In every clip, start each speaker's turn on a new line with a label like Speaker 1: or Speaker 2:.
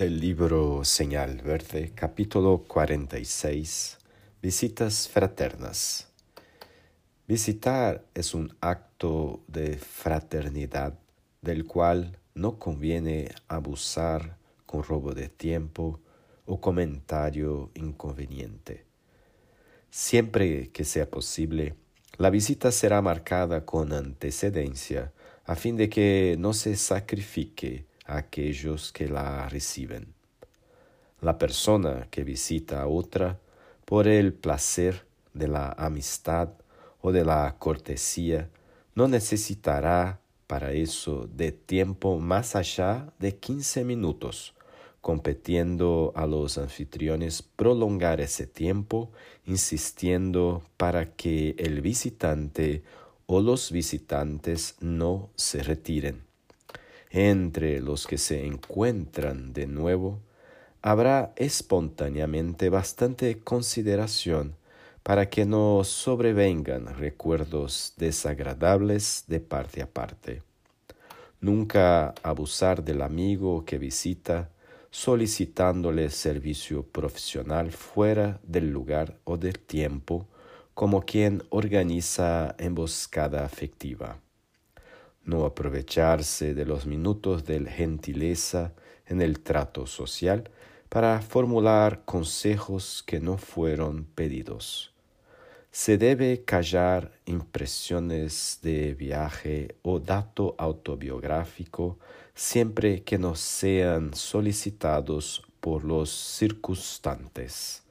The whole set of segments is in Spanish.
Speaker 1: Del libro Señal Verde, capítulo 46, Visitas Fraternas. Visitar es un acto de fraternidad del cual no conviene abusar con robo de tiempo o comentario inconveniente. Siempre que sea posible, la visita será marcada con antecedencia a fin de que no se sacrifique aquellos que la reciben. La persona que visita a otra por el placer de la amistad o de la cortesía no necesitará para eso de tiempo más allá de quince minutos, competiendo a los anfitriones prolongar ese tiempo, insistiendo para que el visitante o los visitantes no se retiren entre los que se encuentran de nuevo, habrá espontáneamente bastante consideración para que no sobrevengan recuerdos desagradables de parte a parte. Nunca abusar del amigo que visita solicitándole servicio profesional fuera del lugar o del tiempo como quien organiza emboscada afectiva no aprovecharse de los minutos de gentileza en el trato social para formular consejos que no fueron pedidos. Se debe callar impresiones de viaje o dato autobiográfico siempre que no sean solicitados por los circunstantes.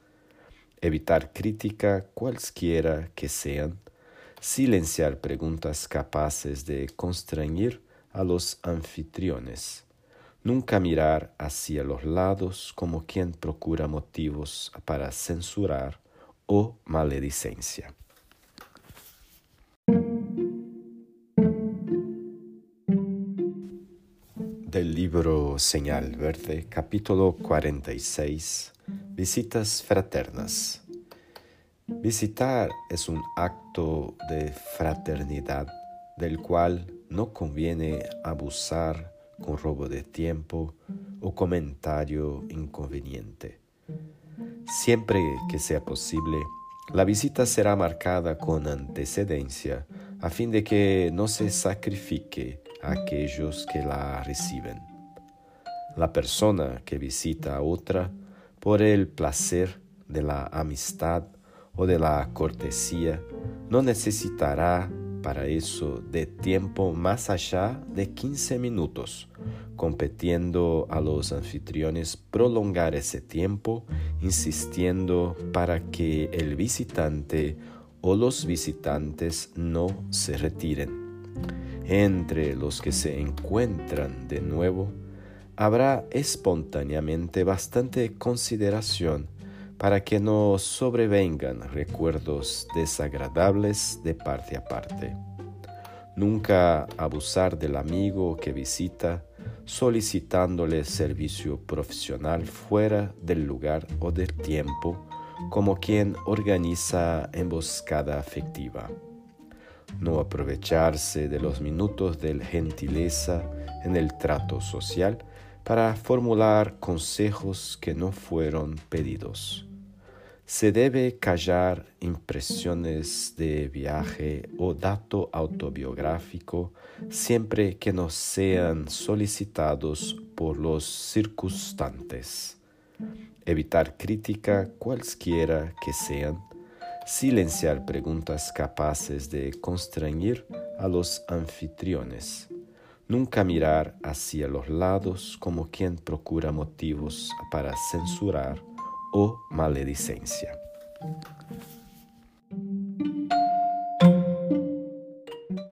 Speaker 1: Evitar crítica cualesquiera que sean silenciar preguntas capaces de constreñir a los anfitriones, nunca mirar hacia los lados como quien procura motivos para censurar o maledicencia. Del libro Señal Verde, capítulo 46, Visitas Fraternas. Visitar es un acto de fraternidad del cual no conviene abusar con robo de tiempo o comentario inconveniente. Siempre que sea posible, la visita será marcada con antecedencia a fin de que no se sacrifique a aquellos que la reciben. La persona que visita a otra por el placer de la amistad o de la cortesía, no necesitará para eso de tiempo más allá de quince minutos, competiendo a los anfitriones prolongar ese tiempo, insistiendo para que el visitante o los visitantes no se retiren. Entre los que se encuentran de nuevo, habrá espontáneamente bastante consideración para que no sobrevengan recuerdos desagradables de parte a parte. Nunca abusar del amigo que visita solicitándole servicio profesional fuera del lugar o del tiempo como quien organiza emboscada afectiva. No aprovecharse de los minutos de gentileza en el trato social para formular consejos que no fueron pedidos se debe callar impresiones de viaje o dato autobiográfico siempre que no sean solicitados por los circunstantes. Evitar crítica cualesquiera que sean. Silenciar preguntas capaces de constreñir a los anfitriones. Nunca mirar hacia los lados como quien procura motivos para censurar o maledicencia.